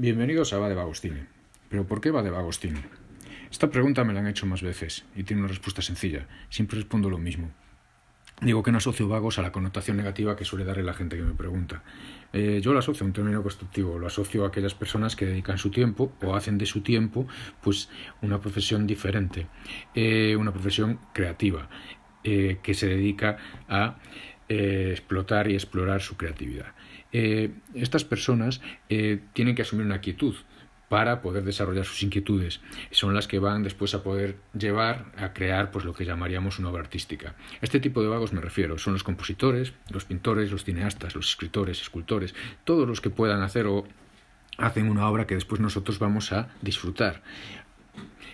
Bienvenidos a Va de Vagostini. ¿Pero por qué va de Vagostini? Esta pregunta me la han hecho más veces y tiene una respuesta sencilla. Siempre respondo lo mismo. Digo que no asocio vagos a la connotación negativa que suele darle la gente que me pregunta. Eh, yo lo asocio a un término constructivo, lo asocio a aquellas personas que dedican su tiempo o hacen de su tiempo pues una profesión diferente, eh, una profesión creativa, eh, que se dedica a explotar y explorar su creatividad. Eh, estas personas eh, tienen que asumir una quietud para poder desarrollar sus inquietudes. Son las que van después a poder llevar a crear pues, lo que llamaríamos una obra artística. este tipo de vagos me refiero. Son los compositores, los pintores, los cineastas, los escritores, escultores, todos los que puedan hacer o hacen una obra que después nosotros vamos a disfrutar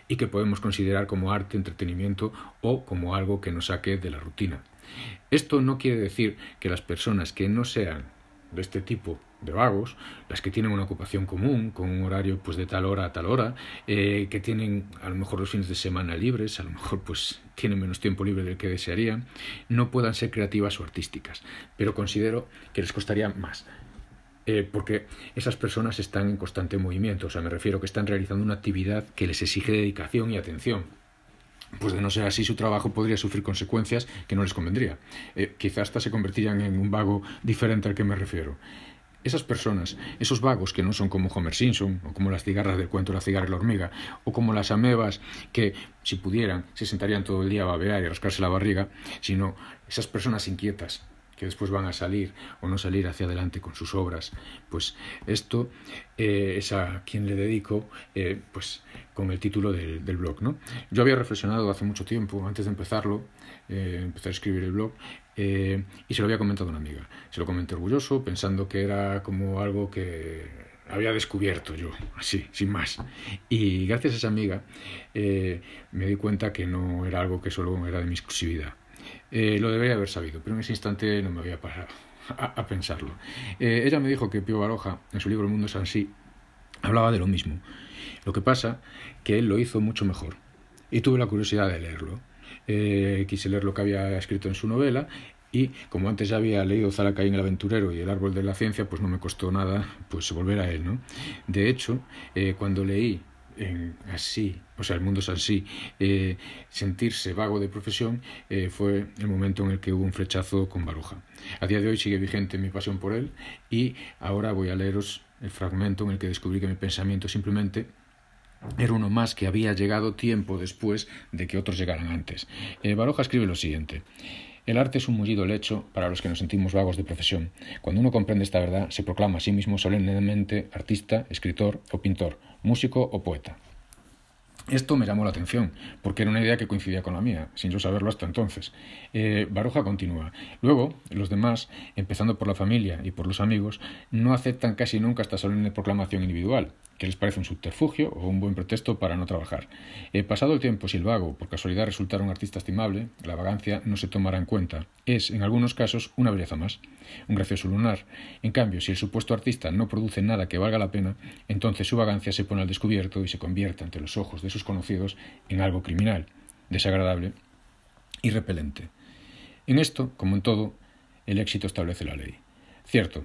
y que podemos considerar como arte, entretenimiento o como algo que nos saque de la rutina. Esto no quiere decir que las personas que no sean de este tipo de vagos, las que tienen una ocupación común, con un horario pues de tal hora a tal hora, eh, que tienen a lo mejor los fines de semana libres, a lo mejor pues tienen menos tiempo libre del que desearían, no puedan ser creativas o artísticas, pero considero que les costaría más. Eh, porque esas personas están en constante movimiento, o sea, me refiero que están realizando una actividad que les exige dedicación y atención pues de no ser así su trabajo podría sufrir consecuencias que no les convendría. Eh, quizás hasta se convertirían en un vago diferente al que me refiero. Esas personas, esos vagos que no son como Homer Simpson, o como las cigarras del cuento La cigarra y la hormiga, o como las amebas que, si pudieran, se sentarían todo el día a babear y a rascarse la barriga, sino esas personas inquietas, que después van a salir o no salir hacia adelante con sus obras. Pues esto eh, es a quien le dedico eh, pues con el título del, blog. ¿no? Yo había reflexionado hace mucho tiempo, antes de empezarlo, eh, empezar a escribir el blog, y se lo había comentado a una amiga. Se lo comenté orgulloso, pensando que era como algo que había descubierto yo, así, sin más. Y gracias a esa amiga me di cuenta que no era algo que solo era de mi exclusividad eh, lo debería haber sabido, pero en ese instante no me había pasado a, pensarlo. Eh, ella me dijo que Pío Baroja, en su libro El mundo es así, hablaba de lo mismo. Lo que pasa que él lo hizo mucho mejor y tuve la curiosidad de leerlo. Eh, quise leer lo que había escrito en su novela y como antes ya había leído Zalacaín el aventurero y El árbol de la ciencia, pues no me costó nada pues volver a él, ¿no? De hecho, cuando leí así, o sea, el mundo es así, eh, sentirse vago de profesión eh, fue el momento en el que hubo un flechazo con Baruja. A día de hoy sigue vigente mi pasión por él y ahora voy a leeros el fragmento en el que descubrí que mi pensamiento simplemente era uno más que había llegado tiempo después de que otros llegaran antes. Eh, Baruja escribe lo siguiente. El arte es un mullido lecho para los que nos sentimos vagos de profesión. Cuando uno comprende esta verdad, se proclama a sí mismo solemnemente artista, escritor o pintor, músico o poeta. Esto me llamó la atención, porque era una idea que coincidía con la mía, sin yo saberlo hasta entonces. Eh, Baroja continúa. Luego, los demás, empezando por la familia y por los amigos, no aceptan casi nunca esta solemne proclamación individual, que les parece un subterfugio o un buen pretexto para no trabajar. Eh, pasado el tiempo, si el vago por casualidad resultara un artista estimable, la vagancia no se tomará en cuenta. Es, en algunos casos, una belleza más, un gracioso lunar. En cambio, si el supuesto artista no produce nada que valga la pena, entonces su vagancia se pone al descubierto y se convierte ante los ojos de conocidos en algo criminal, desagradable y repelente. En esto, como en todo, el éxito establece la ley. Cierto,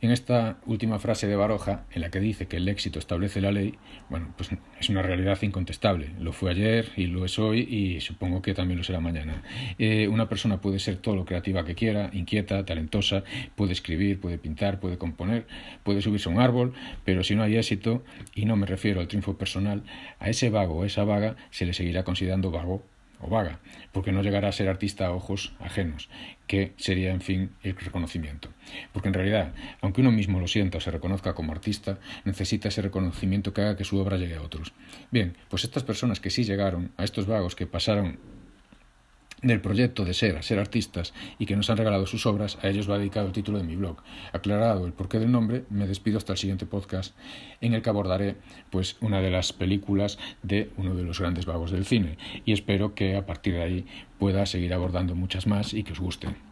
en esta última frase de Baroja, en la que dice que el éxito establece la ley, bueno, pues es una realidad incontestable. Lo fue ayer y lo es hoy y supongo que también lo será mañana. Eh, una persona puede ser todo lo creativa que quiera, inquieta, talentosa, puede escribir, puede pintar, puede componer, puede subirse a un árbol, pero si no hay éxito, y no me refiero al triunfo personal, a ese vago o esa vaga se le seguirá considerando vago o vaga, porque no llegará a ser artista a ojos ajenos, que sería, en fin, el reconocimiento. Porque en realidad, aunque uno mismo lo sienta o se reconozca como artista, necesita ese reconocimiento que haga que su obra llegue a otros. Bien, pues estas personas que sí llegaron, a estos vagos que pasaron del proyecto de ser ser artistas y que nos han regalado sus obras, a ellos va dedicado el título de mi blog. Aclarado el porqué del nombre, me despido hasta el siguiente podcast en el que abordaré pues una de las películas de uno de los grandes vagos del cine y espero que a partir de ahí pueda seguir abordando muchas más y que os gusten.